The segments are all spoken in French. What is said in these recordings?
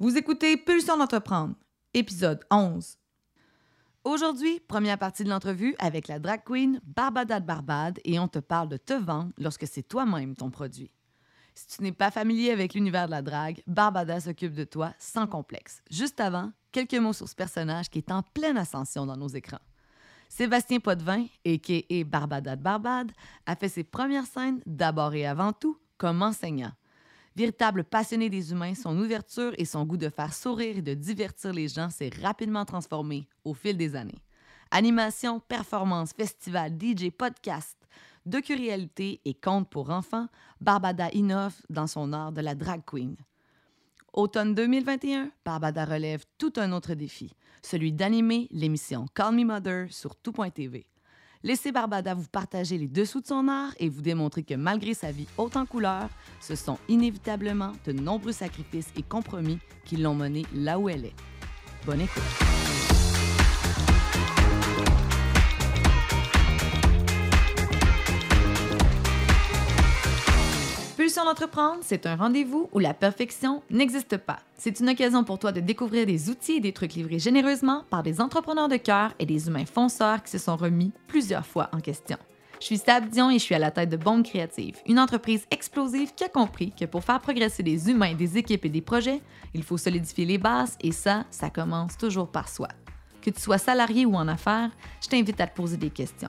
Vous écoutez Pulsion d'entreprendre, épisode 11. Aujourd'hui, première partie de l'entrevue avec la drag queen Barbada de Barbade et on te parle de te vendre lorsque c'est toi-même ton produit. Si tu n'es pas familier avec l'univers de la drague, Barbada s'occupe de toi sans complexe. Juste avant, quelques mots sur ce personnage qui est en pleine ascension dans nos écrans. Sébastien Potvin, a.k.a. Barbada de Barbade, a fait ses premières scènes d'abord et avant tout comme enseignant. Véritable passionné des humains, son ouverture et son goût de faire sourire et de divertir les gens s'est rapidement transformé au fil des années. Animation, performance, festival, DJ, podcast, docu-réalité et contes pour enfants, Barbada innove dans son art de la drag queen. Automne 2021, Barbada relève tout un autre défi, celui d'animer l'émission Call Me Mother sur tout.tv. Laissez Barbada vous partager les dessous de son art et vous démontrer que malgré sa vie haute en couleurs, ce sont inévitablement de nombreux sacrifices et compromis qui l'ont menée là où elle est. Bonne écoute. Pulsion d'entreprendre, c'est un rendez-vous où la perfection n'existe pas. C'est une occasion pour toi de découvrir des outils et des trucs livrés généreusement par des entrepreneurs de cœur et des humains fonceurs qui se sont remis plusieurs fois en question. Je suis Stab Dion et je suis à la tête de Bombe Créative, une entreprise explosive qui a compris que pour faire progresser des humains, des équipes et des projets, il faut solidifier les bases et ça, ça commence toujours par soi. Que tu sois salarié ou en affaires, je t'invite à te poser des questions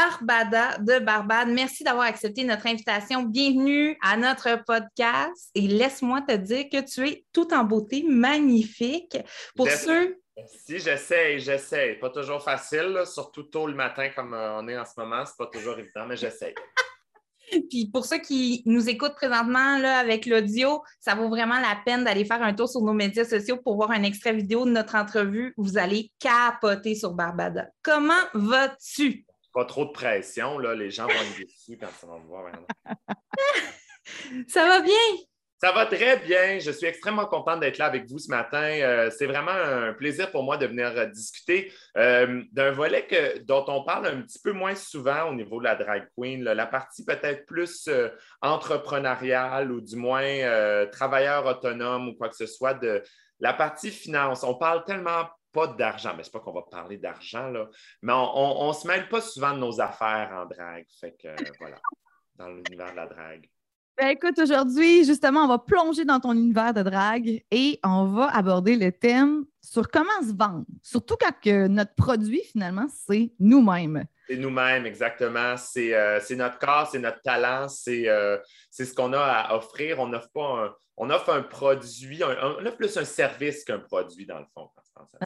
Barbada de Barbade. Merci d'avoir accepté notre invitation. Bienvenue à notre podcast. Et laisse-moi te dire que tu es tout en beauté, magnifique. Pour ceux. Si, j'essaie, j'essaie. Pas toujours facile, surtout tôt le matin comme euh, on est en ce moment. C'est pas toujours évident, mais j'essaie. Puis pour ceux qui nous écoutent présentement là, avec l'audio, ça vaut vraiment la peine d'aller faire un tour sur nos médias sociaux pour voir un extrait vidéo de notre entrevue. Vous allez capoter sur Barbada. Comment vas-tu? Pas trop de pression. Là. Les gens vont être déçus quand ils vont me voir. ça va bien? Ça va très bien. Je suis extrêmement contente d'être là avec vous ce matin. Euh, c'est vraiment un plaisir pour moi de venir euh, discuter euh, d'un volet que, dont on parle un petit peu moins souvent au niveau de la drag queen, la partie peut-être plus entrepreneuriale ou du moins travailleur autonome ou quoi que ce soit de la partie finance. On parle tellement pas d'argent, mais c'est pas qu'on va parler d'argent, là, mais on, ne se mêle pas souvent de nos affaires en drague. Fait que voilà, dans l'univers de la drague. Ben, écoute, aujourd'hui, justement, on va plonger dans ton univers de drague et on va aborder le thème sur comment se vendre. Surtout quand que notre produit, finalement, c'est nous-mêmes. C'est nous-mêmes, exactement. C'est euh, notre corps, c'est notre talent, euh, c'est ce qu'on a à offrir. On offre pas un, on offre un produit, on offre plus un service qu'un produit, dans le fond.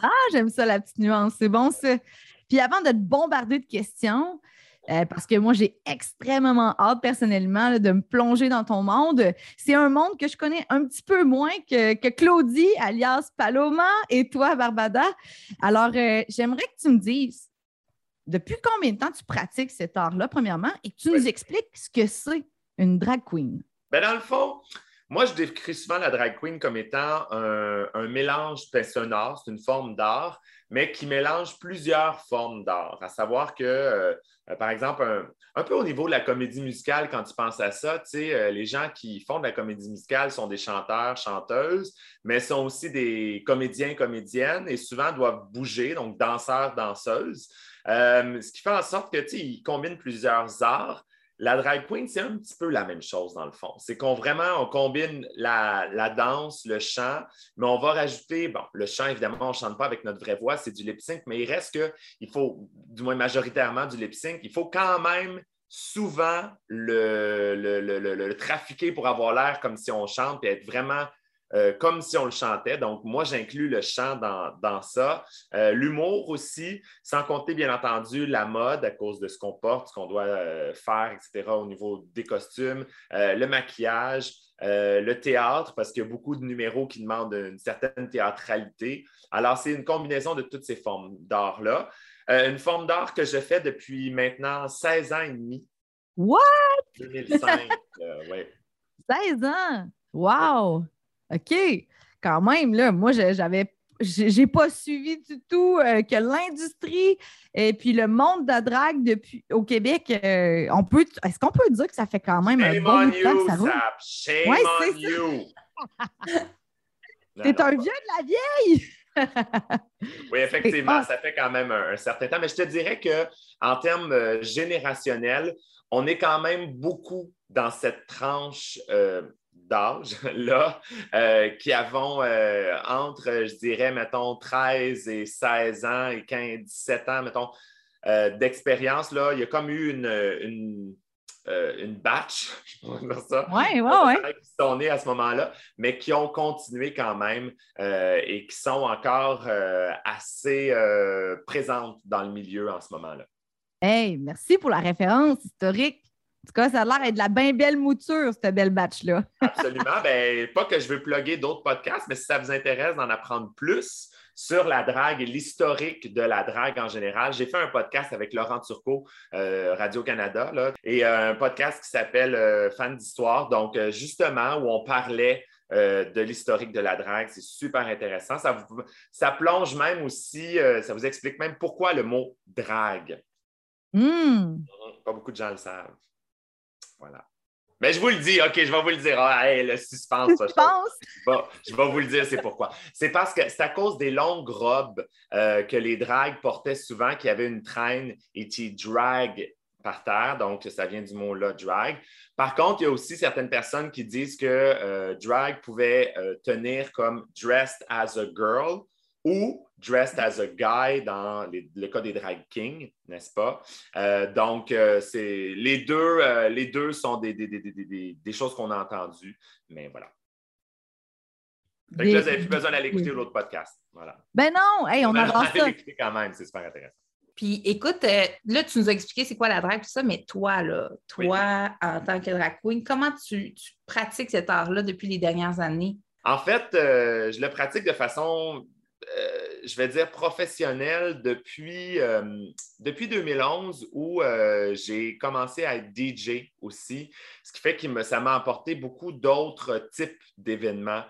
Ah, j'aime ça, la petite nuance. C'est bon, ça. Puis avant de te bombarder de questions, euh, parce que moi, j'ai extrêmement hâte personnellement de me plonger dans ton monde. C'est un monde que je connais un petit peu moins que, Claudie, alias Paloma, et toi, Barbada. Alors, euh, j'aimerais que tu me dises, depuis combien de temps tu pratiques cet art-là, premièrement, et que tu nous expliques ce que c'est une drag queen? Bien, dans le fond, moi, je décris souvent la drag queen comme étant un, mélange, c'est un c'est une forme d'art, mais qui mélange plusieurs formes d'art. À savoir que, euh, euh, par exemple, un, peu au niveau de la comédie musicale, quand tu penses à ça, euh, les gens qui font de la comédie musicale sont des chanteurs, chanteuses, mais sont aussi des comédiens, comédiennes et souvent doivent bouger, donc danseurs, danseuses. ce qui fait en sorte que, ils combinent plusieurs arts. La drag queen, c'est un petit peu la même chose dans le fond. C'est qu'on vraiment, on combine la, danse, le chant, mais on va rajouter, bon, le chant, évidemment, on ne chante pas avec notre vraie voix, c'est du lip sync, mais il reste que, il faut, du moins majoritairement du lip sync, il faut quand même souvent le, le trafiquer pour avoir l'air comme si on chante et être vraiment euh, comme si on le chantait. Donc, moi, j'inclus le chant dans, ça. Euh, l'humour aussi, sans compter, bien entendu, la mode à cause de ce qu'on porte, ce qu'on doit euh, faire, etc., au niveau des costumes, le maquillage. le théâtre, parce qu'il y a beaucoup de numéros qui demandent une certaine théâtralité. Alors, c'est une combinaison de toutes ces formes d'art-là. une forme d'art que je fais depuis maintenant 16 ans et demi. What? 2005, oui. 16 ans! Wow! OK. Quand même, là, moi, j'avais j'ai pas suivi du tout euh, que l'industrie et puis le monde de la drague depuis au Québec, euh, on peut est-ce qu'on peut dire que ça fait quand même un bon temps que ça roule? Shame ouais, on you! T'es un vieux de la vieille! oui, effectivement, ça fait quand même un, certain temps. Mais je te dirais qu'en termes euh, générationnels, on est quand même beaucoup dans cette tranche d'âge-là, euh, qui avons euh, entre, je dirais, mettons, 13 et 16 ans et 15, 17 ans, mettons, euh, d'expérience, là, il y a comme eu une, une, une batch, ça, ouais, ouais, qui sont nés à ce moment-là, mais qui ont continué quand même et qui sont encore assez présentes dans le milieu en ce moment-là. Hey, merci pour la référence historique. En tout cas, ça a l'air d'être de la bien belle mouture, cette belle batch-là. Absolument. Ben, pas que je veux plugger d'autres podcasts, mais si ça vous intéresse d'en apprendre plus sur la drague et l'historique de la drague en général, j'ai fait un podcast avec Laurent Turcot, euh, Radio-Canada, et euh, un podcast qui s'appelle euh, Fan d'histoire. Donc, justement, où on parlait de l'historique de la drague. C'est super intéressant. Ça, ça plonge même aussi, ça vous explique même pourquoi le mot drague. Hmm. Pas beaucoup de gens le savent. Voilà. Mais je vous le dis, OK, je vais vous le dire. Ah, le suspense. je vais vous le dire, c'est pourquoi. C'est parce que c'est à cause des longues robes euh, que les dragues portaient souvent, qui avaient une traîne et qui drag par terre. Donc, ça vient du mot-là, drag. Par contre, il y a aussi certaines personnes qui disent que euh, drag pouvait euh, tenir comme dressed as a girl ou dressed as a guy dans le cas des drag kings, n'est-ce pas? Euh, donc, euh, c'est les deux, euh, les deux sont des, des, choses qu'on a entendues, mais voilà. Fait que là, vous n'avez plus besoin d'aller écouter l'autre podcast. Voilà. Ben non, hey, on, on avance ça. quand même, c'est super intéressant. Puis écoute, là, tu nous as expliqué c'est quoi la drague, tout ça, mais toi, là, toi, en tant que drag queen, comment tu, tu pratiques cet art-là depuis les dernières années? En fait, je le pratique de façon euh, je vais dire professionnel depuis, euh, depuis 2011 où euh, j'ai commencé à être DJ aussi, ce qui fait que ça m'a apporté beaucoup d'autres types d'événements,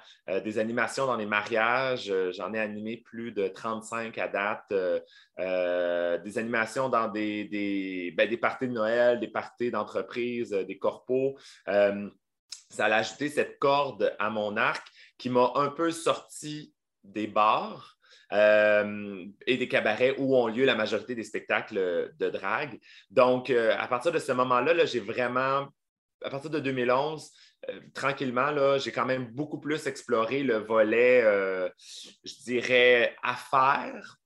des animations dans les mariages, j'en ai animé plus de 35 à date, des animations dans des, des, ben, des parties de Noël, des parties d'entreprise, des corpos. ça a ajouté cette corde à mon arc qui m'a un peu sorti des bars euh, et des cabarets où ont lieu la majorité des spectacles de drague. Donc, euh, à partir de ce moment-là, j'ai vraiment, à partir de 2011, euh, tranquillement, j'ai quand même beaucoup plus exploré le volet, je dirais, affaires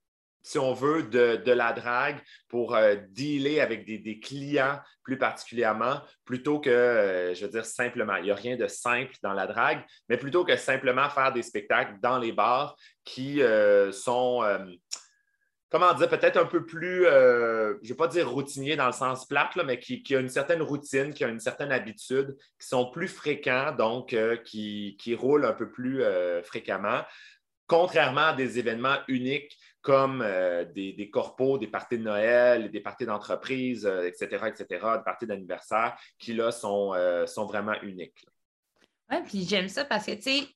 si on veut, de, la drague pour euh, dealer avec des, clients plus particulièrement, plutôt que, euh, je veux dire, simplement, il n'y a rien de simple dans la drague, mais plutôt que simplement faire des spectacles dans les bars qui euh, sont, comment dire, peut-être un peu plus, je ne vais pas dire routinier dans le sens plate, mais qui, qui, a une certaine routine, qui a une certaine habitude, qui sont plus fréquents, donc qui roulent un peu plus fréquemment. Contrairement à des événements uniques comme euh, des, des, corpos, des parties de Noël, des parties d'entreprise, etc., etc., des parties d'anniversaire, qui là sont, euh, sont vraiment uniques. Oui, puis j'aime ça parce que, tu sais,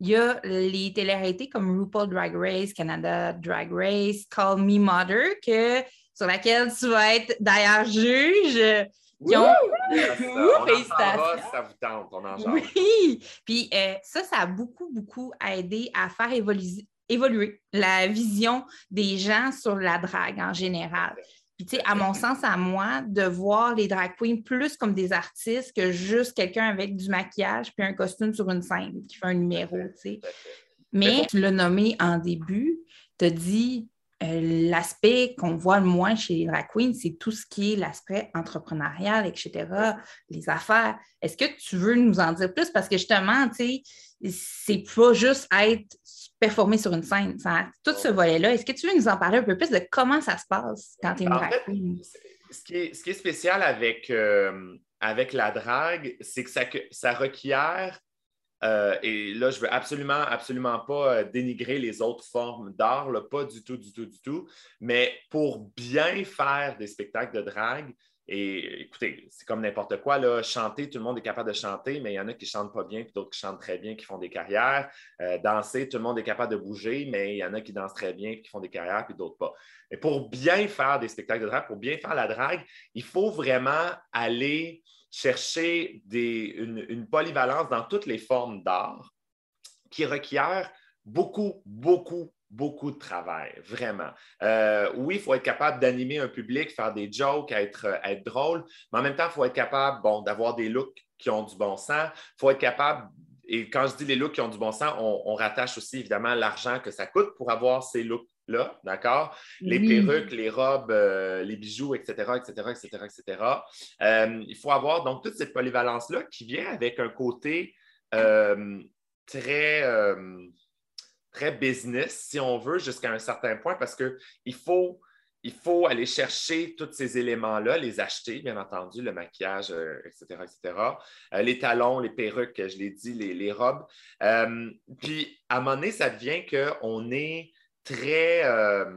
il y a les télé comme RuPaul Drag Race, Canada Drag Race, Call Me Mother, que, sur laquelle tu vas être d'ailleurs juge. Qui ont... ça, ça vous tente, on en Oui, puis euh, ça, ça a beaucoup, beaucoup aidé à faire évoluer, évoluer la vision des gens sur la drague en général. Puis, tu sais, à mon sens, à moi, de voir les drag queens plus comme des artistes que juste quelqu'un avec du maquillage puis un costume sur une scène qui fait un numéro, tu sais. Mais tu l'as nommé en début, tu as dit euh, l'aspect qu'on voit le moins chez les drag queens, c'est tout ce qui est l'aspect entrepreneurial, etc., les affaires. Est-ce que tu veux nous en dire plus? Parce que justement, tu sais, c'est pas juste être performer sur une scène. tout ce volet-là, est-ce que tu veux nous en parler un peu plus de comment ça se passe quand tu es une drag queen? Ce qui, est, spécial avec, euh, avec la drague, c'est que ça, ça requiert euh, et là, je veux absolument, absolument pas euh, dénigrer les autres formes d'art, pas du tout, du tout, du tout. Mais pour bien faire des spectacles de drague, et écoutez, c'est comme n'importe quoi, là, chanter, tout le monde est capable de chanter, mais il y en a qui ne chantent pas bien, puis d'autres qui chantent très bien, qui font des carrières. Euh, danser, tout le monde est capable de bouger, mais il y en a qui dansent très bien, qui font des carrières, puis d'autres pas. Mais pour bien faire des spectacles de drague, pour bien faire la drague, il faut vraiment aller chercher une, polyvalence dans toutes les formes d'art qui requiert beaucoup, beaucoup, beaucoup de travail, vraiment. Euh, oui, il faut être capable d'animer un public, faire des jokes, être, être drôle, mais en même temps, il faut être capable bon, d'avoir des looks qui ont du bon sens. Il faut être capable, et quand je dis les looks qui ont du bon sens, on, on rattache aussi évidemment l'argent que ça coûte pour avoir ces looks là, d'accord? Les perruques, les robes, euh, les bijoux, etc., etc., etc., etc. il faut avoir donc toute cette polyvalence-là qui vient avec un côté euh, très, euh, très business, si on veut, jusqu'à un certain point, parce qu'il faut, il faut aller chercher tous ces éléments-là, les acheter, bien entendu, le maquillage, etc., etc., les talons, les perruques, je l'ai dit, les, les robes. puis, à un moment donné, ça devient qu'on est très. Euh,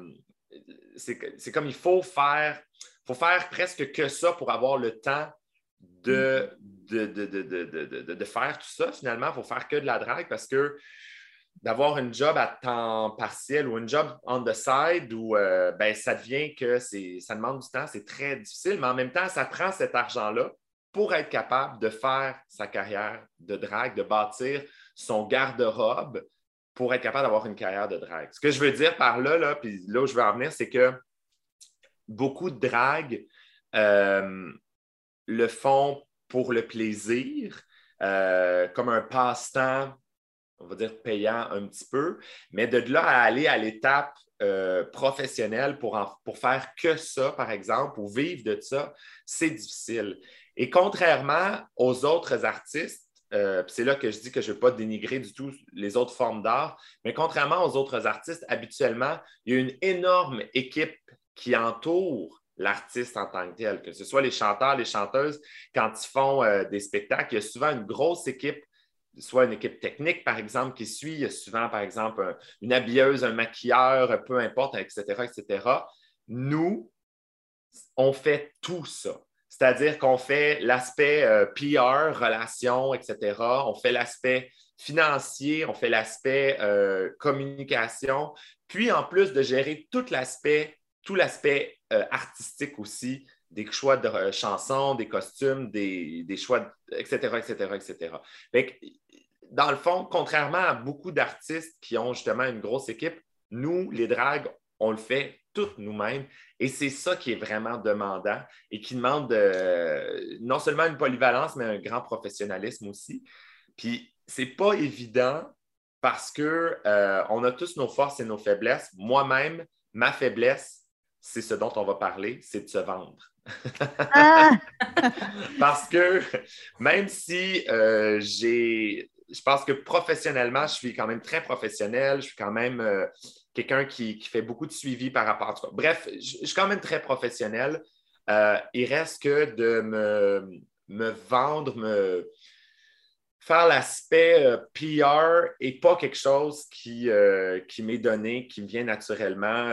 c'est comme il faut faire, faut faire presque que ça pour avoir le temps de, de, de, faire tout ça. Finalement, il faut faire que de la drague parce que d'avoir une job à temps partiel ou une job on the side où euh, ben, ça devient que ça demande du temps, c'est très difficile, mais en même temps, ça prend cet argent-là pour être capable de faire sa carrière de drague, de bâtir son garde-robe pour être capable d'avoir une carrière de drague. Ce que je veux dire par là, là puis là où je veux en venir, c'est que beaucoup de drague euh, le font pour le plaisir, euh, comme un passe-temps, on va dire payant un petit peu, mais de là à aller à l'étape euh, professionnelle pour, faire que ça, par exemple, ou vivre de ça, c'est difficile. Et contrairement aux autres artistes, euh, c'est là que je dis que je ne veux pas dénigrer du tout les autres formes d'art, mais contrairement aux autres artistes, habituellement, il y a une énorme équipe qui entoure l'artiste en tant que tel, que ce soit les chanteurs, les chanteuses, quand ils font euh, des spectacles, il y a souvent une grosse équipe, soit une équipe technique, par exemple, qui suit, il y a souvent, par exemple, une habilleuse, un maquilleur, peu importe, etc., etc. Nous, on fait tout ça. C'est-à-dire qu'on fait l'aspect euh, PR, relations, etc. On fait l'aspect financier, on fait l'aspect euh, communication, puis en plus de gérer tout l'aspect, tout l'aspect euh, artistique aussi, des choix de chansons, des costumes, des, choix, etc., etc., etc. dans le fond, contrairement à beaucoup d'artistes qui ont justement une grosse équipe, nous, les dragues, on le fait toutes nous-mêmes. Et c'est ça qui est vraiment demandant et qui demande non seulement une polyvalence, mais un grand professionnalisme aussi. Puis, c'est pas évident parce qu'on euh, on a tous nos forces et nos faiblesses. Moi-même, ma faiblesse, c'est ce dont on va parler, c'est de se vendre. Ah! parce que même si euh, j'ai je pense que professionnellement, je suis quand même très professionnel. Je suis quand même euh, quelqu'un qui, fait beaucoup de suivi par rapport à tout Bref, je, suis quand même très professionnel. Euh, il reste que de me, vendre, me faire l'aspect euh, PR et pas quelque chose qui, qui m'est donné, qui me vient naturellement.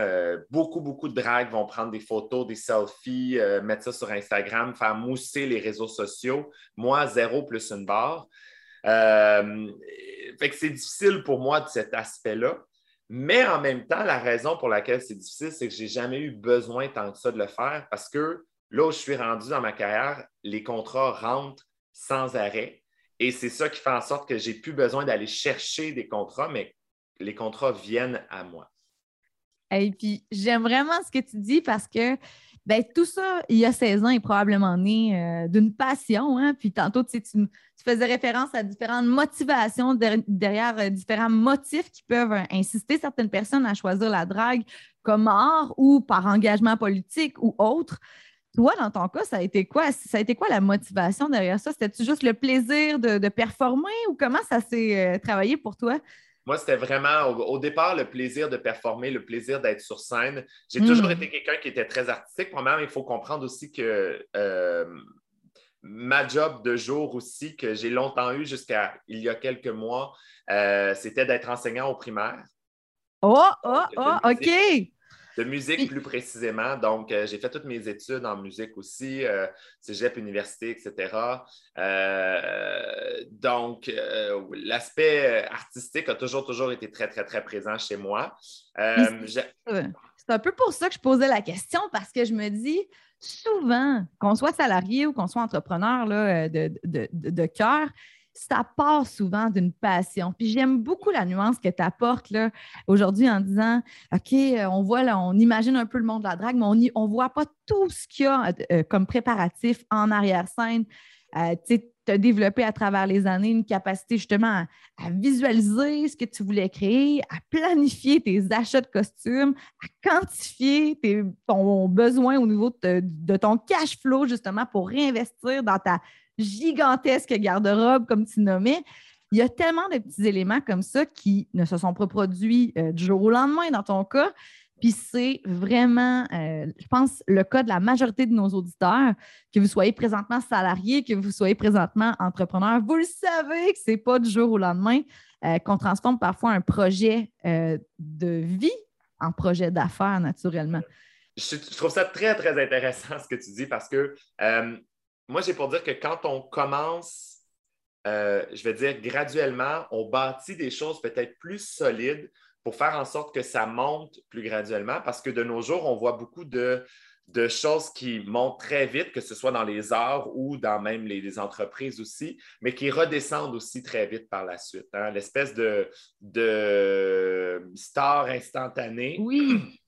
beaucoup, beaucoup de dragues vont prendre des photos, des selfies, mettre ça sur Instagram, faire mousser les réseaux sociaux. Moi, zéro plus une barre. Euh, c'est difficile pour moi de cet aspect-là. Mais en même temps, la raison pour laquelle c'est difficile, c'est que je n'ai jamais eu besoin tant que ça de le faire parce que là où je suis rendu dans ma carrière, les contrats rentrent sans arrêt. Et c'est ça qui fait en sorte que j'ai plus besoin d'aller chercher des contrats, mais les contrats viennent à moi. Et puis, j'aime vraiment ce que tu dis parce que ben, tout ça, il y a 16 ans, est probablement né euh, d'une passion. Hein? Puis tantôt, tu, tu, faisais référence à différentes motivations derrière euh, différents motifs qui peuvent euh, inciter certaines personnes à choisir la drague comme art ou par engagement politique ou autre. Toi, dans ton cas, ça a été quoi? Ça a été quoi la motivation derrière ça? C'était-tu juste le plaisir de, de, performer ou comment ça s'est travaillé pour toi? Moi, c'était vraiment au, départ le plaisir de performer, le plaisir d'être sur scène. J'ai toujours hmm. été quelqu'un qui était très artistique. Premièrement, il faut comprendre aussi que euh, ma job de jour aussi, que j'ai longtemps eu jusqu'à il y a quelques mois, euh, c'était d'être enseignant au primaire. Oh, oh, oh, OK. De musique plus précisément. Donc, euh, j'ai fait toutes mes études en musique aussi, euh, cégep, université, etc. donc, l'aspect artistique a toujours, toujours été très, très, très présent chez moi. C'est un peu pour ça que je posais la question, parce que je me dis, souvent, qu'on soit salarié ou qu'on soit entrepreneur là, de, de, de cœur, ça part souvent d'une passion. Puis j'aime beaucoup la nuance que tu apportes aujourd'hui en disant OK, euh, on voit là, on imagine un peu le monde de la drague, mais on ne voit pas tout ce qu'il y a euh, comme préparatif en arrière-scène. Euh, tu as développé à travers les années une capacité justement à, visualiser ce que tu voulais créer, à planifier tes achats de costumes, à quantifier ton besoin au niveau de ton cash flow justement pour réinvestir dans ta gigantesque garde-robe, comme tu nommais. Il y a tellement de petits éléments comme ça qui ne se sont pas produits euh, du jour au lendemain dans ton cas. Puis c'est vraiment, euh, je pense, le cas de la majorité de nos auditeurs, que vous soyez présentement salarié, que vous soyez présentement entrepreneur. Vous le savez que ce n'est pas du jour au lendemain euh, qu'on transforme parfois un projet de vie en projet d'affaires, naturellement. Je, je, trouve ça très, très intéressant ce que tu dis parce que moi, j'ai pour dire que quand on commence, euh, je vais dire graduellement, on bâtit des choses peut-être plus solides pour faire en sorte que ça monte plus graduellement parce que de nos jours, on voit beaucoup de, choses qui montent très vite, que ce soit dans les arts ou dans même les, entreprises aussi, mais qui redescendent aussi très vite par la suite. Hein. L'espèce de, de star instantanée. Oui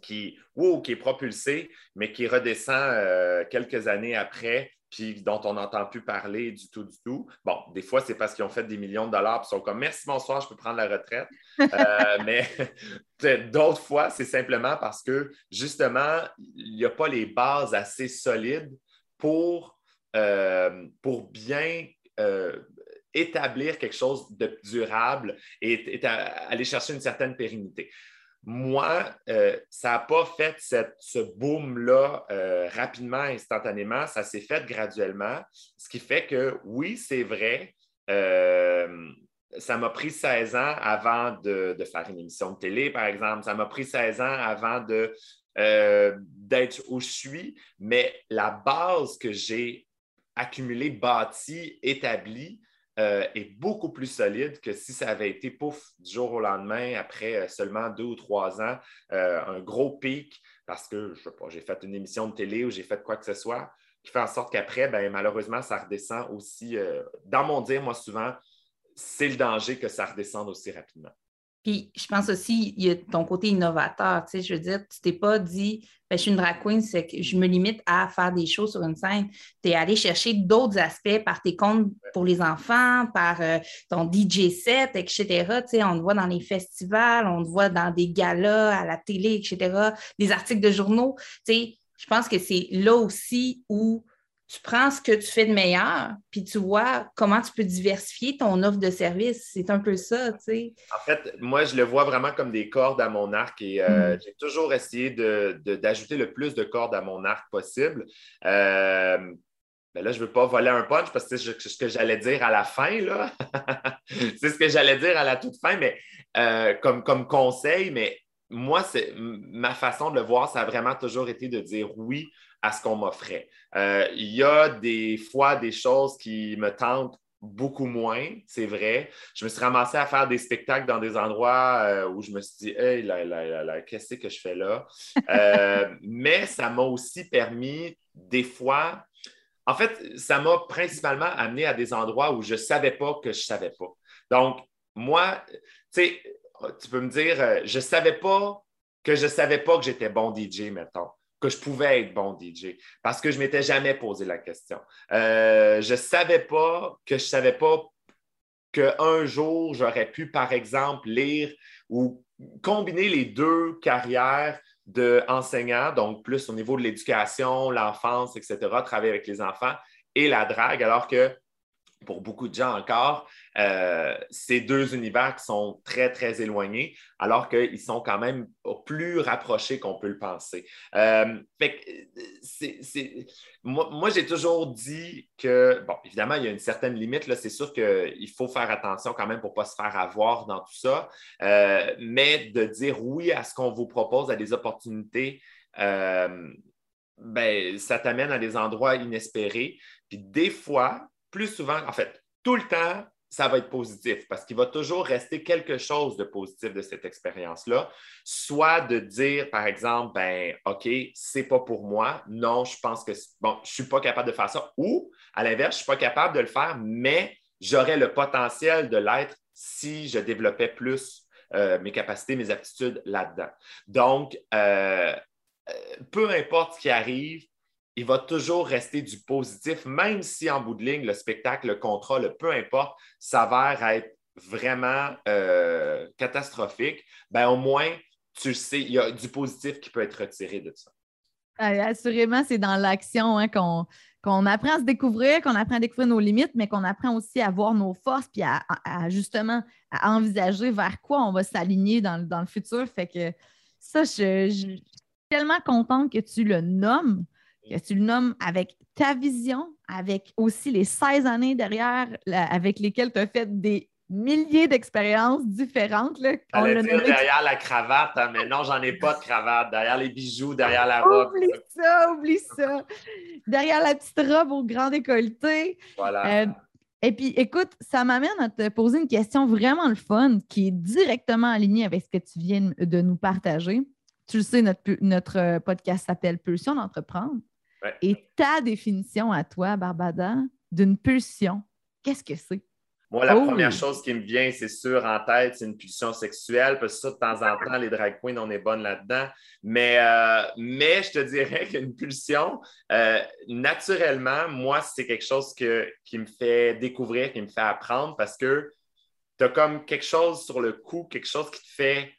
qui, qui est propulsé, mais qui redescend euh, quelques années après, puis dont on n'entend plus parler du tout, du tout. Bon, des fois, c'est parce qu'ils ont fait des millions de dollars, puis ils sont comme merci, bonsoir, je peux prendre la retraite. Euh, mais d'autres fois, c'est simplement parce que, justement, il n'y a pas les bases assez solides pour, euh, pour bien établir quelque chose de durable et, et aller chercher une certaine pérennité moi, euh, ça n'a pas fait ce boom-là euh, rapidement, instantanément. Ça s'est fait graduellement. Ce qui fait que, oui, c'est vrai, euh, ça m'a pris 16 ans avant de, faire une émission de télé, par exemple. Ça m'a pris 16 ans avant d'être où je suis. Mais la base que j'ai accumulée, bâtie, établie, euh, est beaucoup plus solide que si ça avait été pouf du jour au lendemain, après euh, seulement deux ou trois ans, euh, un gros pic parce que, je sais pas, j'ai fait une émission de télé ou j'ai fait quoi que ce soit, qui fait en sorte qu'après, ben, malheureusement, ça redescend aussi. dans mon dire, moi, souvent, c'est le danger que ça redescende aussi rapidement. Puis je pense aussi, il y a ton côté innovateur. Tu sais, je veux dire, tu t'es pas dit, ben, je suis une drag queen, c'est que je me limite à faire des choses sur une scène. Tu es allé chercher d'autres aspects par tes comptes pour les enfants, par euh, ton DJ set, etc. Tu sais, on te voit dans les festivals, on te voit dans des galas, à la télé, etc., des articles de journaux. Tu sais, je pense que c'est là aussi où tu prends ce que tu fais de meilleur, puis tu vois comment tu peux diversifier ton offre de service. C'est un peu ça, tu sais. En fait, moi, je le vois vraiment comme des cordes à mon arc et euh, mm. j'ai toujours essayé d'ajouter le plus de cordes à mon arc possible. Euh, ben là, je ne veux pas voler un punch parce que c'est ce que j'allais dire à la fin, là. c'est ce que j'allais dire à la toute fin, mais euh, comme, comme conseil, mais moi, c'est ma façon de le voir, ça a vraiment toujours été de dire oui à ce qu'on m'offrait. Euh, il y a des fois des choses qui me tentent beaucoup moins, c'est vrai. Je me suis ramassé à faire des spectacles dans des endroits euh, où je me suis dit, hey, là, là, là, qu'est-ce que je fais là? Euh, mais ça m'a aussi permis, des fois, en fait, ça m'a principalement amené à des endroits où je ne savais pas que je ne savais pas. Donc, moi, tu sais, tu peux me dire, je ne savais pas que je ne savais pas que j'étais bon DJ, mettons que je pouvais être bon DJ parce que je ne m'étais jamais posé la question. Euh, je ne savais pas que je ne savais pas qu'un jour, j'aurais pu, par exemple, lire ou combiner les deux carrières d'enseignant, donc plus au niveau de l'éducation, l'enfance, etc., travailler avec les enfants et la drague, alors que pour beaucoup de gens encore, euh, ces deux univers qui sont très, très éloignés, alors qu'ils sont quand même plus rapprochés qu'on peut le penser. Euh, moi, j'ai toujours dit que, bon, évidemment, il y a une certaine limite. C'est sûr qu'il faut faire attention quand même pour ne pas se faire avoir dans tout ça, euh, mais de dire oui à ce qu'on vous propose, à des opportunités. Ben, ça t'amène à des endroits inespérés. Puis des fois, plus souvent, en fait, tout le temps, ça va être positif parce qu'il va toujours rester quelque chose de positif de cette expérience-là. Soit de dire, par exemple, ben, OK, c'est pas pour moi. Non, je pense que, bon, je suis pas capable de faire ça. Ou, à l'inverse, je suis pas capable de le faire, mais j'aurais le potentiel de l'être si je développais plus euh, mes capacités, mes aptitudes là-dedans. Donc, euh, euh, peu importe ce qui arrive, il va toujours rester du positif, même si en bout de ligne, le spectacle, le contrat, peu importe, s'avère être vraiment euh, catastrophique, ben au moins, tu sais, il y a du positif qui peut être retiré de ça. assurément, c'est dans l'action hein, qu'on apprend à se découvrir, qu'on apprend à découvrir nos limites, mais qu'on apprend aussi à voir nos forces, puis à, justement à envisager vers quoi on va s'aligner dans, le futur. Fait que ça, je suis tellement contente que tu le nommes que tu le nommes avec ta vision, avec aussi les 16 années derrière avec lesquelles tu as fait des milliers d'expériences différentes. Là, derrière la cravate, hein, mais non, j'en ai pas de cravate. Derrière les bijoux, derrière la robe. Oublie ça, oublie ça. derrière la petite robe au grand décolleté. Voilà. Euh, et puis, écoute, ça m'amène à te poser une question vraiment le fun qui est directement alignée avec ce que tu viens de nous partager. Tu le sais, notre, notre euh, podcast s'appelle Pulsion d'entreprendre. Et ta définition à toi, Barbada, d'une pulsion, qu'est-ce que c'est? Moi, la oh! première chose qui me vient, c'est sûr, en tête, c'est une pulsion sexuelle, parce que ça, de temps en temps, les drag queens, on est bonnes là-dedans. Mais, euh, mais je te dirais qu'une pulsion, euh, naturellement, moi, c'est quelque chose qui me fait découvrir, qui me fait apprendre, parce que tu as comme quelque chose sur le cou, quelque chose qui te fait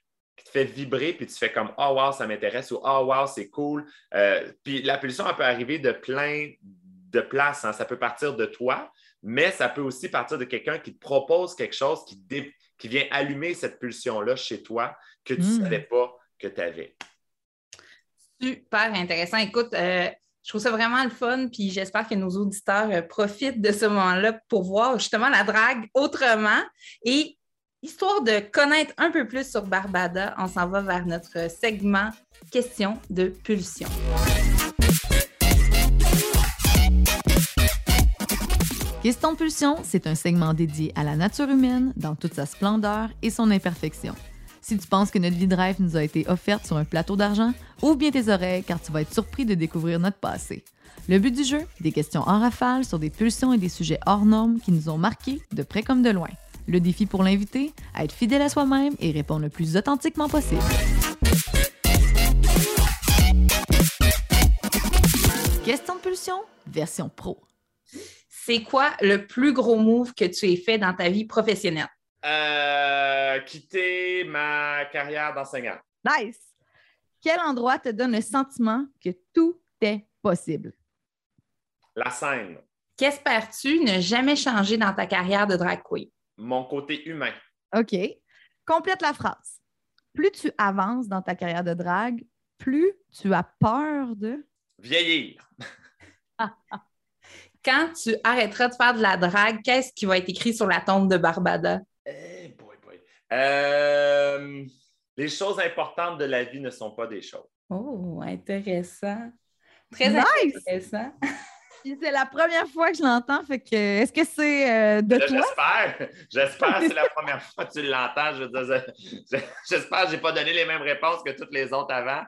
fait vibrer, puis tu fais comme Oh wow, ça m'intéresse ou Oh wow, c'est cool. Euh, puis la pulsion, elle peut arriver de plein de places. Hein. Ça peut partir de toi, mais ça peut aussi partir de quelqu'un qui te propose quelque chose qui, qui vient allumer cette pulsion-là chez toi que tu ne hmm. savais pas que tu avais. Super intéressant. Écoute, euh, je trouve ça vraiment le fun, puis j'espère que nos auditeurs euh, profitent de ce moment-là pour voir justement la drague autrement. Et Histoire de connaître un peu plus sur Barbada, on s'en va vers notre segment Question de pulsion. Question de pulsion, c'est un segment dédié à la nature humaine dans toute sa splendeur et son imperfection. Si tu penses que notre vie de nous a été offerte sur un plateau d'argent, ouvre bien tes oreilles car tu vas être surpris de découvrir notre passé. Le but du jeu, des questions en rafale sur des pulsions et des sujets hors normes qui nous ont marqués de près comme de loin. Le défi pour l'invité, être fidèle à soi-même et répondre le plus authentiquement possible. Question de pulsion, version pro. C'est quoi le plus gros move que tu aies fait dans ta vie professionnelle? Euh, quitter ma carrière d'enseignant. Nice! Quel endroit te donne le sentiment que tout est possible? La scène. Qu'espères-tu ne jamais changer dans ta carrière de drag queen? Mon côté humain. OK. Complète la phrase. Plus tu avances dans ta carrière de drague, plus tu as peur de vieillir. Quand tu arrêteras de faire de la drague, qu'est-ce qui va être écrit sur la tombe de Barbada? Eh, boy, boy. Euh, les choses importantes de la vie ne sont pas des choses. Oh, intéressant. Très intéressant. c'est la première fois que je l'entends, fait que est-ce que c'est euh, de toi? J'espère. J'espère que c'est la première fois que tu l'entends. j'espère que je n'ai pas donné les mêmes réponses que toutes les autres avant.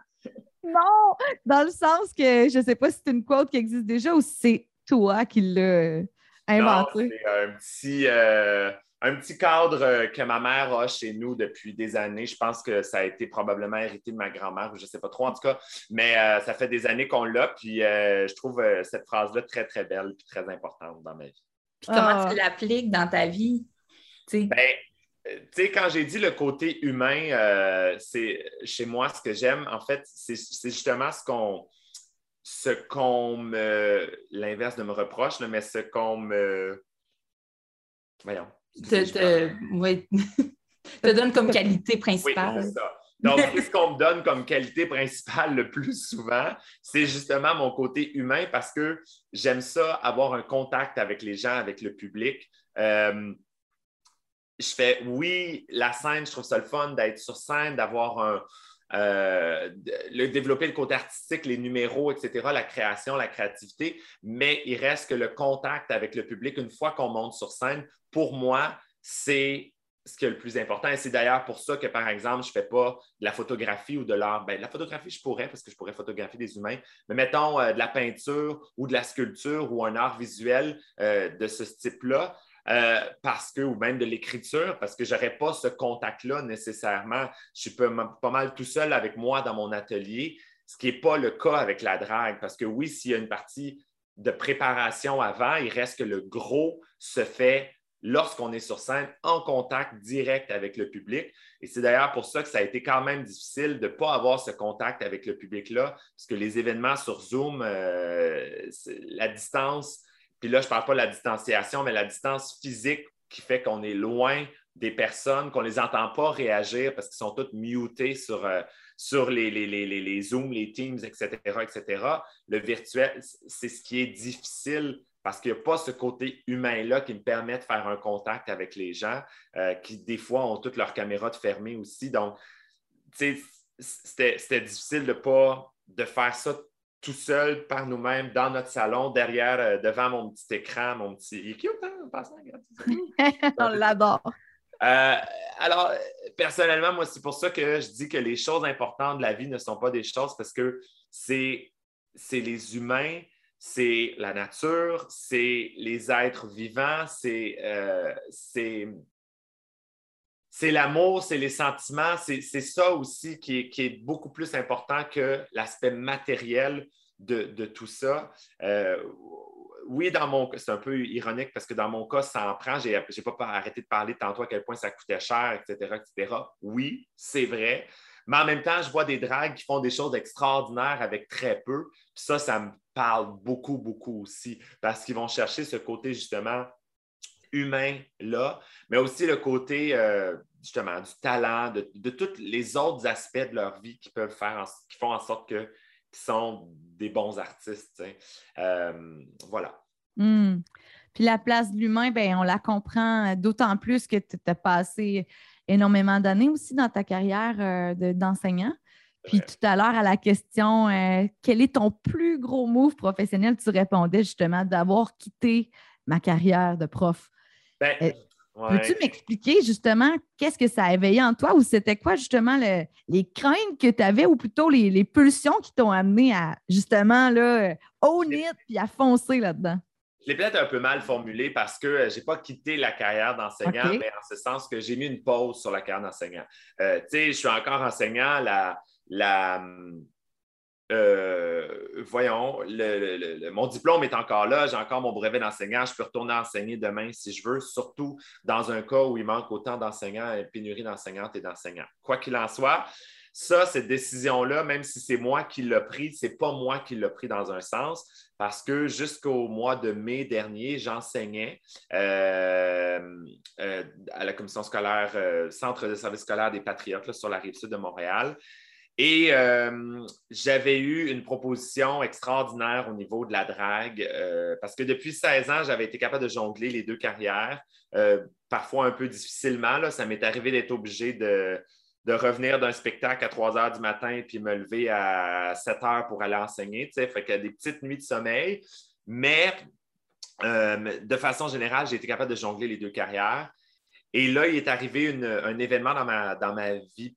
Non, dans le sens que je ne sais pas si c'est une quote qui existe déjà ou si c'est toi qui l'as inventé. C'est un petit. Euh, un petit cadre euh, que ma mère a chez nous depuis des années. Je pense que ça a été probablement hérité de ma grand-mère, ou je ne sais pas trop en tout cas, mais euh, ça fait des années qu'on l'a, puis euh, je trouve cette phrase-là très, très belle et très importante dans ma vie. Puis comment tu ah. l'appliques dans ta vie? Ben, tu sais, quand j'ai dit le côté humain, c'est chez moi ce que j'aime, en fait, c'est justement ce qu'on ce qu'on me l'inverse de me reproche, mais ce qu'on me voyons. Te, te, donne comme qualité principale. Oui, c'est ça. Donc, ce qu'on me donne comme qualité principale le plus souvent, c'est justement mon côté humain parce que j'aime ça, avoir un contact avec les gens, avec le public. Euh, je fais, oui, la scène, je trouve ça le fun d'être sur scène, d'avoir un, euh, le, développer le côté artistique, les numéros, etc., la création, la créativité, mais il reste que le contact avec le public, une fois qu'on monte sur scène, pour moi, c'est ce qui est le plus important. Et c'est d'ailleurs pour ça que, par exemple, je ne fais pas de la photographie ou de l'art. Ben, la photographie, je pourrais, parce que je pourrais photographier des humains, mais mettons euh, de la peinture ou de la sculpture ou un art visuel euh, de ce type-là. Euh, parce que, ou même de l'écriture, parce que je n'aurais pas ce contact-là nécessairement. Je suis pas, mal tout seul avec moi dans mon atelier, ce qui n'est pas le cas avec la drague, parce que oui, s'il y a une partie de préparation avant, il reste que le gros se fait lorsqu'on est sur scène en contact direct avec le public. Et c'est d'ailleurs pour ça que ça a été quand même difficile de ne pas avoir ce contact avec le public-là, parce que les événements sur Zoom, euh, la distance, puis là, je ne parle pas de la distanciation, mais la distance physique qui fait qu'on est loin des personnes, qu'on ne les entend pas réagir parce qu'ils sont tous mutés sur, euh, sur les, les, les, les, Zooms, les Teams, etc., etc. Le virtuel, c'est ce qui est difficile parce qu'il n'y a pas ce côté humain-là qui me permet de faire un contact avec les gens euh, qui, des fois, ont toutes leurs caméras fermées aussi. Donc, c'était difficile de pas de faire ça tout seul par nous-mêmes dans notre salon, derrière, euh, devant mon petit écran, mon petit. Il est cute, hein, en passant, On l'adore. Euh, alors, personnellement, moi, c'est pour ça que je dis que les choses importantes de la vie ne sont pas des choses parce que c'est les humains, c'est la nature, c'est les êtres vivants, c'est euh, c'est l'amour, c'est les sentiments, c'est ça aussi qui est, beaucoup plus important que l'aspect matériel de, tout ça. Euh, oui, dans mon c'est un peu ironique parce que dans mon cas, ça en prend. Je n'ai pas arrêté de parler tantôt à quel point ça coûtait cher, etc., etc. Oui, c'est vrai. Mais en même temps, je vois des dragues qui font des choses extraordinaires avec très peu. ça, ça me parle beaucoup, beaucoup aussi parce qu'ils vont chercher ce côté justement humain-là, mais aussi le côté euh, justement du talent, de, tous les autres aspects de leur vie qui peuvent faire, qui font en sorte que sont des bons artistes. Euh, voilà. Hmm. Puis la place de l'humain, ben, on la comprend d'autant plus que tu as passé énormément d'années aussi dans ta carrière euh, d'enseignant. Puis tout à l'heure, à la question quel est ton plus gros move professionnel, tu répondais justement d'avoir quitté ma carrière de prof. Ben, euh, peux-tu m'expliquer justement qu'est-ce que ça a éveillé en toi ou c'était quoi justement les craintes que tu avais ou plutôt les, pulsions qui t'ont amené à justement là, own it puis à foncer là-dedans? Je l'ai peut-être un peu mal formulé parce que euh, je n'ai pas quitté la carrière d'enseignant, mais en ce sens que j'ai mis une pause sur la carrière d'enseignant. Euh, tu sais, je suis encore enseignant. La, la, hum, euh, voyons, mon diplôme est encore là, j'ai encore mon brevet d'enseignant, je peux retourner enseigner demain si je veux, surtout dans un cas où il manque autant d'enseignants et pénurie d'enseignantes et d'enseignants. Quoi qu'il en soit, ça, cette décision-là, même si c'est moi qui l'ai pris, c'est pas moi qui l'ai pris dans un sens, parce que jusqu'au mois de mai dernier, j'enseignais euh, euh, à la commission scolaire, Centre de services scolaires des Patriotes sur la rive sud de Montréal. Et euh, j'avais eu une proposition extraordinaire au niveau de la drague, euh, parce que depuis 16 ans, j'avais été capable de jongler les deux carrières, euh, parfois un peu difficilement. Là, ça m'est arrivé d'être obligé de, revenir d'un spectacle à 3 heures du matin puis me lever à 7 heures pour aller enseigner. Tu sais, fait qu'il y des petites nuits de sommeil. Mais de façon générale, j'ai été capable de jongler les deux carrières. Et là, il est arrivé un événement dans ma, dans ma vie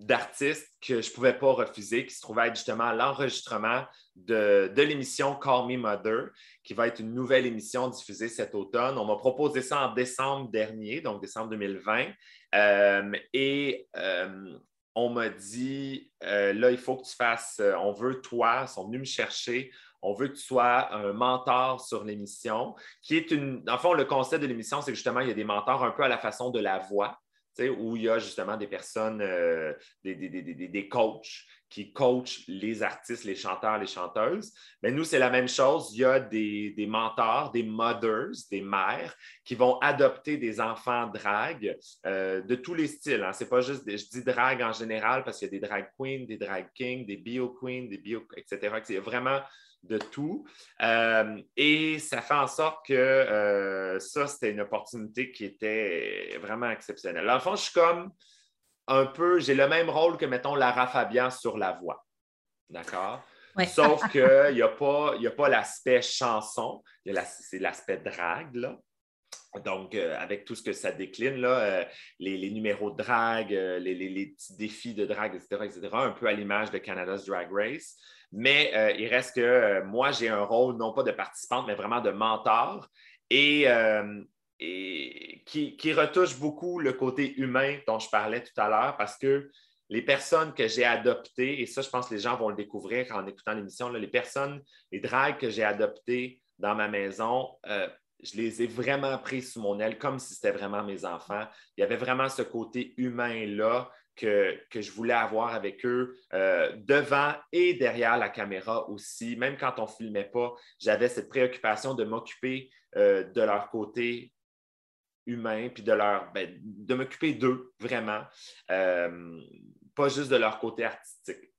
d'artistes que je ne pouvais pas refuser, qui se trouvait être justement l'enregistrement de, l'émission Call Me Mother, qui va être une nouvelle émission diffusée cet automne. On m'a proposé ça en décembre dernier, donc décembre 2020. Euh, et euh, on m'a dit, euh, là, il faut que tu fasses, on veut toi, ils sont venus me chercher, on veut que tu sois un mentor sur l'émission, qui est une, en le concept de l'émission, c'est justement, il y a des mentors un peu à la façon de la voix. Où il y a justement des personnes, euh, des, des, coachs qui coachent les artistes, les chanteurs, les chanteuses. Mais nous, c'est la même chose. Il y a des, mentors, des mothers, des mères qui vont adopter des enfants drag euh, de tous les styles. Hein. C'est pas juste, je dis drag en général parce qu'il y a des drag queens, des drag kings, des bio queens, des bio, etc. C'est vraiment de tout. Euh, et ça fait en sorte que euh, ça, c'était une opportunité qui était vraiment exceptionnelle. En fond, je suis comme un peu, j'ai le même rôle que, mettons, Lara Fabian sur la voix. D'accord? Sauf qu'il n'y a pas, pas l'aspect chanson, c'est l'aspect drague, là. Donc, euh, avec tout ce que ça décline, là, les, numéros de drague, les, les, petits défis de drague, etc., etc., un peu à l'image de Canada's Drag Race. Mais euh, il reste que euh, moi, j'ai un rôle non pas de participante, mais vraiment de mentor et, euh, qui, retouche beaucoup le côté humain dont je parlais tout à l'heure parce que les personnes que j'ai adoptées, et ça, je pense que les gens vont le découvrir en écoutant l'émission, les personnes, les dragues que j'ai adoptées dans ma maison, je les ai vraiment pris sous mon aile comme si c'était vraiment mes enfants. Il y avait vraiment ce côté humain-là que, je voulais avoir avec eux euh, devant et derrière la caméra aussi. Même quand on ne filmait pas, j'avais cette préoccupation de m'occuper euh, de leur côté humain, puis de leur ben, de m'occuper d'eux vraiment, euh, pas juste de leur côté artistique.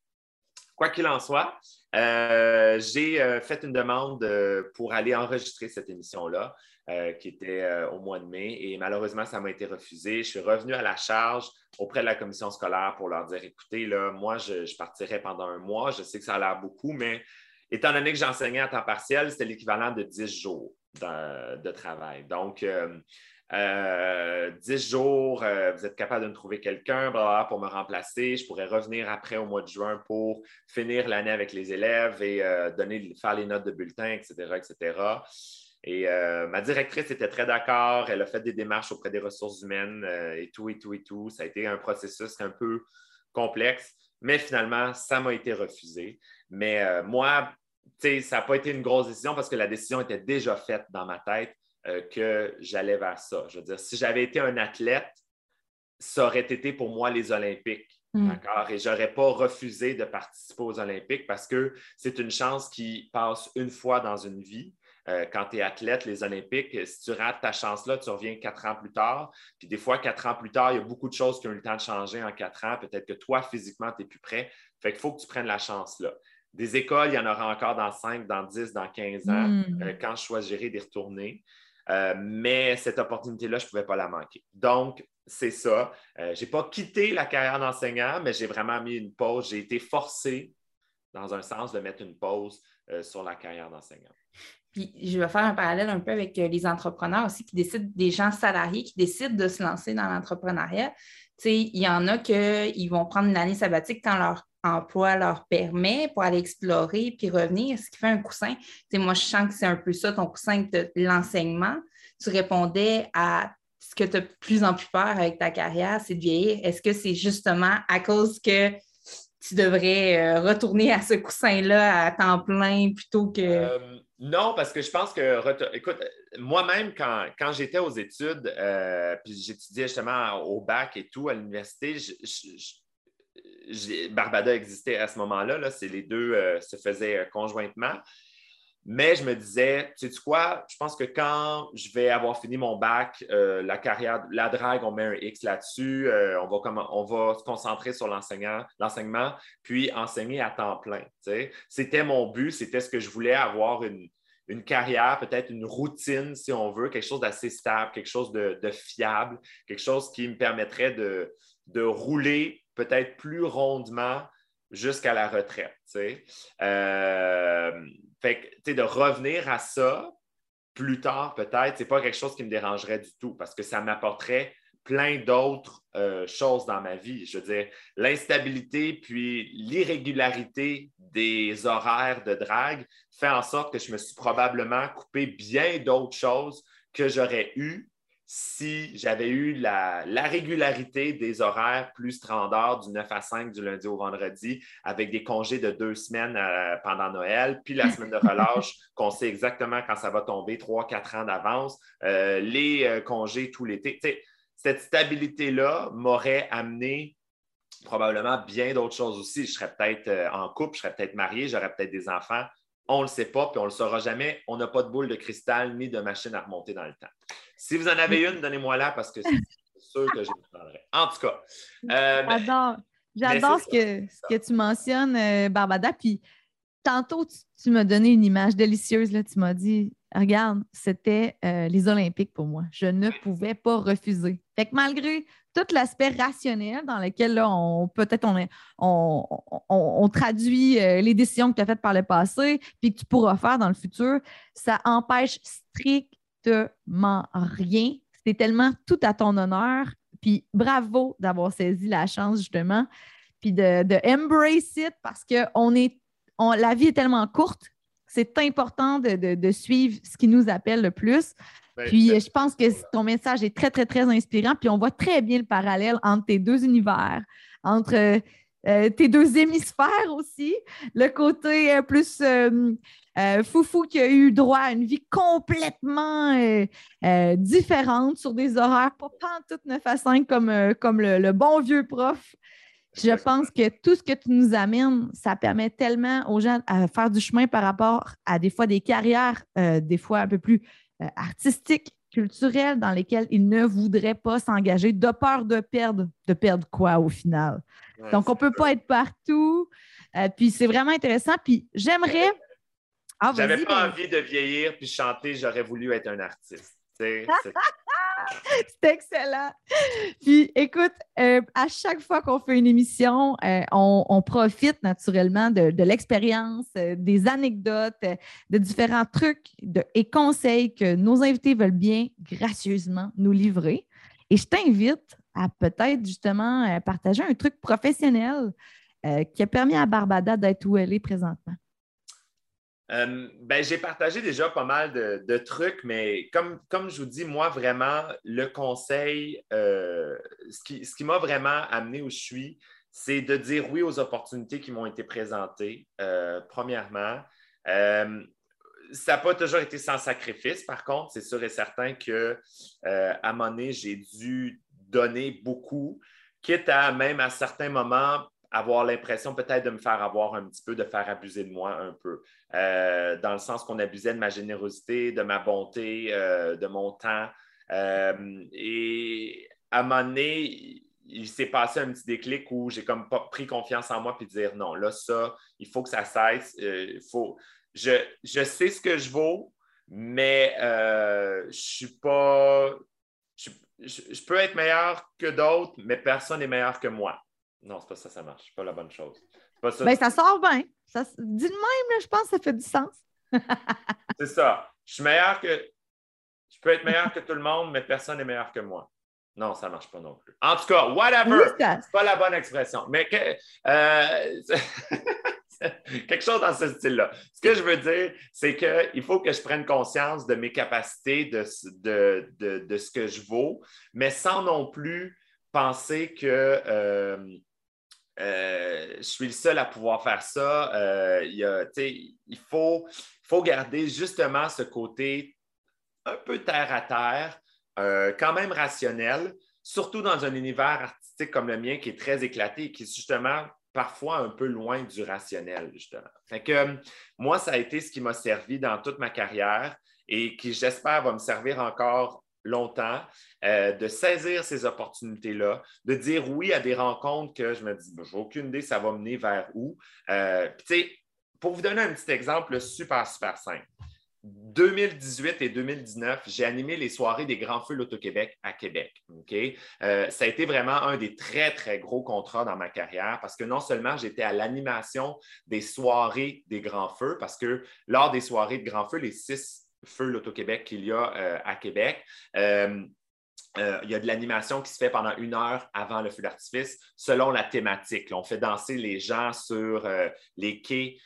Quoi qu'il en soit, j'ai fait une demande pour aller enregistrer cette émission-là. Euh, qui était euh, au mois de mai. Et malheureusement, ça m'a été refusé. Je suis revenu à la charge auprès de la commission scolaire pour leur dire écoutez, là, moi, je, partirai pendant un mois. Je sais que ça a l'air beaucoup, mais étant donné que j'enseignais à temps partiel, c'était l'équivalent de 10 jours de, travail. Donc, euh, 10 jours, vous êtes capable de me trouver quelqu'un pour me remplacer. Je pourrais revenir après au mois de juin pour finir l'année avec les élèves et donner, faire les notes de bulletin, etc., etc. Et euh, ma directrice était très d'accord. Elle a fait des démarches auprès des ressources humaines euh, et tout, et tout, et tout. Ça a été un processus un peu complexe, mais finalement, ça m'a été refusé. Mais euh, moi, ça n'a pas été une grosse décision parce que la décision était déjà faite dans ma tête que j'allais vers ça. Je veux dire, si j'avais été un athlète, ça aurait été pour moi les Olympiques. Mm. D'accord? Et je n'aurais pas refusé de participer aux Olympiques parce que c'est une chance qui passe une fois dans une vie. Euh, quand tu es athlète, les Olympiques, si tu rates ta chance-là, tu reviens quatre ans plus tard. Puis des fois, quatre ans plus tard, il y a beaucoup de choses qui ont eu le temps de changer en quatre ans. Peut-être que toi, physiquement, tu n'es plus prêt. Fait qu'il faut que tu prennes la chance-là. Des écoles, il y en aura encore dans 5, dans 10, dans 15 ans, hmm. euh, quand je choisirai d'y retourner. Euh, mais cette opportunité-là, je ne pouvais pas la manquer. Donc, c'est ça. je n'ai pas quitté la carrière d'enseignant, mais j'ai vraiment mis une pause. J'ai été forcé, dans un sens, de mettre une pause sur la carrière d'enseignant. Puis je vais faire un parallèle un peu avec euh, les entrepreneurs aussi qui décident, des gens salariés qui décident de se lancer dans l'entrepreneuriat. Il y en a qui vont prendre une année sabbatique quand leur emploi leur permet pour aller explorer puis revenir, ce qui fait un coussin. moi, je sens que c'est un peu ça, ton coussin de l'enseignement. Tu répondais à ce que tu as de plus en plus peur avec ta carrière, c'est de vieillir. Est-ce que c'est justement à cause que tu devrais euh, retourner à ce coussin-là à temps plein plutôt que. Euh, non, parce que je pense que, écoute, moi-même, quand, j'étais aux études, euh, puis j'étudiais justement au bac et tout à l'université, Barbada existait à ce moment-là, -là, c'est les deux se faisaient conjointement. Mais je me disais, tu sais quoi, je pense que quand je vais avoir fini mon bac, euh, la carrière, la drague, on met un X là-dessus, euh, on, va on va se concentrer sur l'enseignement, puis enseigner à temps plein. C'était mon but, c'était ce que je voulais, avoir une, carrière, peut-être une routine, si on veut, quelque chose d'assez stable, quelque chose de, fiable, quelque chose qui me permettrait de, de rouler peut-être plus rondement jusqu'à la retraite. Euh, fait que, de revenir à ça plus tard, peut-être, c'est pas quelque chose qui me dérangerait du tout parce que ça m'apporterait plein d'autres euh, choses dans ma vie. Je veux dire, l'instabilité puis l'irrégularité des horaires de drague fait en sorte que je me suis probablement coupé bien d'autres choses que j'aurais eues si j'avais eu la, régularité des horaires plus standards du 9 à 5 du lundi au vendredi, avec des congés de deux semaines euh, pendant Noël, puis la semaine de relâche, qu'on sait exactement quand ça va tomber, trois, quatre ans d'avance, euh, les euh, congés tout l'été. cette stabilité-là m'aurait amené probablement bien d'autres choses aussi. Je serais peut-être en couple, je serais peut-être marié, j'aurais peut-être des enfants. On ne le sait pas, puis on ne le saura jamais. On n'a pas de boule de cristal ni de machine à remonter dans le temps. Si vous en avez une, donnez-moi la parce que c'est sûr que je le prendrai. En tout cas. Euh, J'adore. J'adore ce que, ce que tu mentionnes, euh, Barbada. Puis tantôt, tu, m'as donné une image délicieuse. Là. Tu m'as dit, regarde, c'était les Olympiques pour moi. Je ne pouvais pas refuser. Fait que malgré tout l'aspect rationnel dans lequel là, on peut-être on, on, traduit euh, les décisions que tu as faites par le passé puis que tu pourras faire dans le futur, ça empêche strictement rien. C'est tellement tout à ton honneur. Puis bravo d'avoir saisi la chance, justement, puis de, de embrace it parce que on est, la vie est tellement courte. C'est important de, de suivre ce qui nous appelle le plus. Ben, puis je pense que ton message est très, très, très inspirant. Puis on voit très bien le parallèle entre tes deux univers, entre euh, tes deux hémisphères aussi. Le côté euh, plus euh, foufou qui a eu droit à une vie complètement différente sur des horaires pas toutes 9 à 5 comme, comme le, bon vieux prof. Je pense que tout ce que tu nous amènes, ça permet tellement aux gens à faire du chemin par rapport à des fois des carrières, des fois un peu plus euh, artistiques, culturels dans lesquels ils ne voudraient pas s'engager de peur de perdre. De perdre quoi au final? Donc, on ne peut pas être partout. Euh, puis c'est vraiment intéressant. Puis j'aimerais. Ah, J'avais pas envie de vieillir puis chanter, j'aurais voulu être un artiste. C'est excellent. Puis écoute, euh, à chaque fois qu'on fait une émission, euh, on, profite naturellement de, l'expérience, euh, des anecdotes, de différents trucs et conseils que nos invités veulent bien gracieusement nous livrer. Et je t'invite à peut-être justement partager un truc professionnel qui a permis à Barbada d'être où elle est présentement. Euh, ben, j'ai partagé déjà pas mal de, trucs, mais comme, comme je vous dis, moi, vraiment, le conseil, euh, ce qui, ce qui m'a vraiment amené où je suis, c'est de dire oui aux opportunités qui m'ont été présentées, euh, premièrement. ça n'a pas toujours été sans sacrifice, par contre, c'est sûr et certain que à moment donné, j'ai dû donner beaucoup, quitte à même à certains moments avoir l'impression peut-être de me faire avoir un petit peu, de faire abuser de moi un peu, euh, dans le sens qu'on abusait de ma générosité, de ma bonté, euh, de mon temps. Euh, et à un moment donné, il s'est passé un petit déclic où j'ai comme pas pris confiance en moi puis dire non, là, ça, il faut que ça cesse. faut... je, je, sais ce que je vaux, mais je suis pas. je peux être meilleur que d'autres, mais personne n'est meilleur que moi. Non, c'est pas ça, ça marche. C'est pas la bonne chose. ça. Ben, ça sort bien. Ça... Dis le même, je pense que ça fait du sens. c'est ça. Je suis meilleur que. Je peux être meilleur que tout le monde, mais personne n'est meilleur que moi. Non, ça ne marche pas non plus. En tout cas, whatever. c'est pas la bonne expression. Mais euh, quelque chose dans ce style-là. Ce que je veux dire, c'est qu'il faut que je prenne conscience de mes capacités, de, de, de, ce que je vaux, mais sans non plus penser que euh, je suis le seul à pouvoir faire ça. Euh, il, faut, garder justement ce côté un peu terre à terre, euh, quand même rationnel, surtout dans un univers artistique comme le mien qui est très éclaté et qui est justement parfois un peu loin du rationnel, justement. Fait moi, ça a été ce qui m'a servi dans toute ma carrière et qui, j'espère, va me servir encore longtemps, euh, de saisir ces opportunités-là, de dire oui à des rencontres que je me dis, ben, j'ai aucune idée, ça va mener vers où. Euh, pour vous donner un petit exemple super, super simple. 2018 et 2019, j'ai animé les soirées des Grands Feux l'Auto-Québec à Québec. Euh, ça a été vraiment un des très, très gros contrats dans ma carrière parce que non seulement j'étais à l'animation des soirées des Grands Feux, parce que lors des soirées de Grands Feux, les six Feu l'Auto-Québec qu'il y a euh, à Québec. Euh, euh, il y a de l'animation qui se fait pendant une heure avant le feu d'artifice selon la thématique. on fait danser les gens sur les quais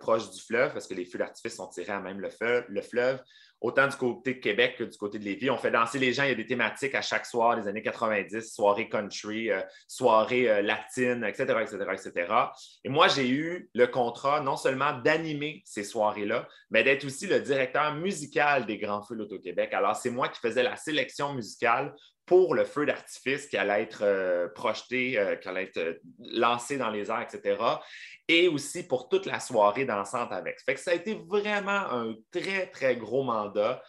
proches du fleuve parce que les feux d'artifice sont tirés à même le, le fleuve autant du côté de Québec que du côté de Lévis. On fait danser les gens. Il y a des thématiques à chaque soir des années 90, soirée country, euh, soirée euh, latine, etc., etc., etc. Et moi, j'ai eu le contrat non seulement d'animer ces soirées-là, mais d'être aussi le directeur musical des Grands Feux l'Auto-Québec. Alors, c'est moi qui faisais la sélection musicale pour le feu d'artifice qui allait être euh, projeté, euh, qui allait être euh, lancé dans les airs, etc. Et aussi pour toute la soirée dansante avec. Fait que ça a été vraiment un très, très gros mandat.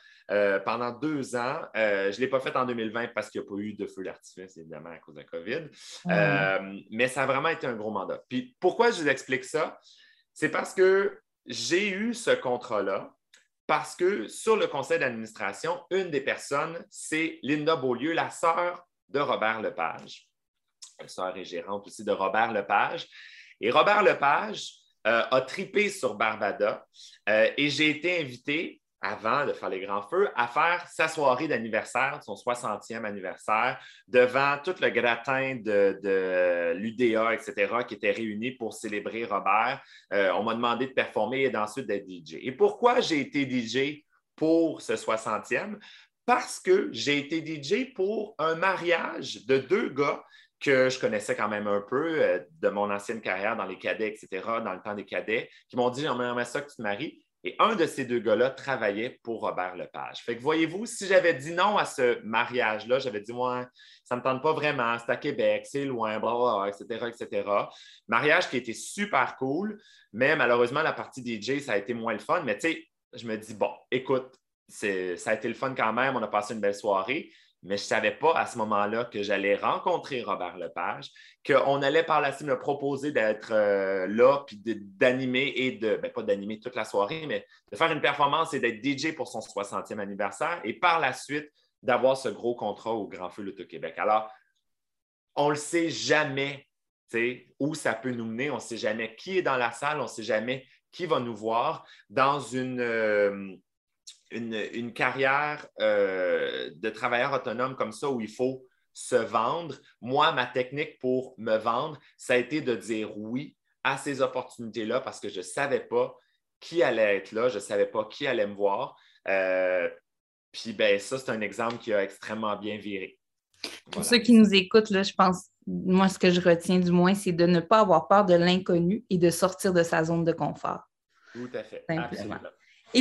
pendant deux ans. je ne l'ai pas fait en 2020 parce qu'il n'y a pas eu de feu d'artifice, évidemment, à cause de la COVID. mais ça a vraiment été un gros mandat. Puis pourquoi je vous explique ça? C'est parce que j'ai eu ce contrat-là parce que sur le conseil d'administration, une des personnes, c'est Linda Beaulieu, la sœur de Robert Lepage. La sœur et gérante aussi de Robert Lepage. Et Robert Lepage euh, a tripé sur Barbada euh, et j'ai été invité avant de faire les grands feux, à faire sa soirée d'anniversaire, son 60e anniversaire, devant tout le gratin de, l'UDA, etc., qui était réuni pour célébrer Robert. Euh, on m'a demandé de performer et ensuite d'être DJ. Et pourquoi j'ai été DJ pour ce 60e? Parce que j'ai été DJ pour un mariage de deux gars que je connaissais quand même un peu euh, de mon ancienne carrière dans les cadets, etc., dans le temps des cadets, qui m'ont dit J'aimerais ça que tu te maries. Et un de ces deux gars-là travaillait pour Robert Lepage. Fait que voyez-vous, si j'avais dit non à ce mariage-là, j'avais dit, ouais, ça ne me tente pas vraiment, c'est à Québec, c'est loin, bla, etc., etc. Mariage qui était super cool, mais malheureusement, la partie DJ, ça a été moins le fun. Mais tu sais, je me dis, bon, écoute, ça a été le fun quand même, on a passé une belle soirée mais je ne savais pas à ce moment-là que j'allais rencontrer Robert Lepage, qu'on allait par la suite me proposer d'être euh, là, puis d'animer et de, ben, pas d'animer toute la soirée, mais de faire une performance et d'être DJ pour son 60e anniversaire et par la suite d'avoir ce gros contrat au Grand Feu L'Auto-Québec. Alors, on ne le sait jamais où ça peut nous mener, on ne sait jamais qui est dans la salle, on ne sait jamais qui va nous voir dans une. Euh, une, carrière euh, de travailleur autonome comme ça où il faut se vendre, moi, ma technique pour me vendre, ça a été de dire oui à ces opportunités-là parce que je ne savais pas qui allait être là, je ne savais pas qui allait me voir. Euh, puis ben, ça, c'est un exemple qui a extrêmement bien viré. Pour ceux qui nous écoutent, là, je pense, moi, ce que je retiens du moins, c'est de ne pas avoir peur de l'inconnu et de sortir de sa zone de confort. Tout à fait. Absolument.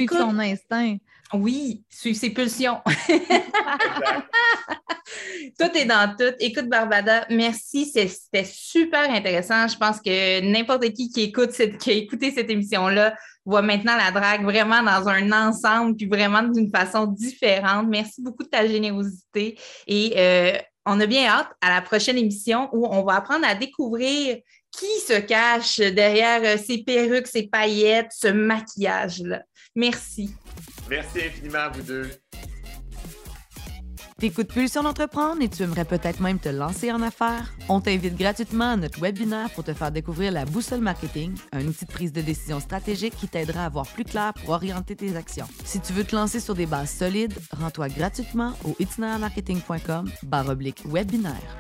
Écoute, son instinct. Oui, suivre ses pulsions. tout est dans tout. Écoute, Barbada, merci. C'était super intéressant. Je pense que n'importe qui qui écoute cette, qui a écouté cette émission-là voit maintenant la drague vraiment dans un ensemble, puis vraiment d'une façon différente. Merci beaucoup de ta générosité. Et euh, on a bien hâte à la prochaine émission où on va apprendre à découvrir qui se cache derrière euh, ces perruques, ces paillettes, ce maquillage-là. Merci. Merci infiniment à vous deux. T'écoutes Pulsion d'entreprendre et tu aimerais peut-être même te lancer en affaires? On t'invite gratuitement à notre webinaire pour te faire découvrir la boussole marketing, un outil de prise de décision stratégique qui t'aidera à voir plus clair pour orienter tes actions. Si tu veux te lancer sur des bases solides, rends-toi gratuitement au itinermarketing.com webinaire.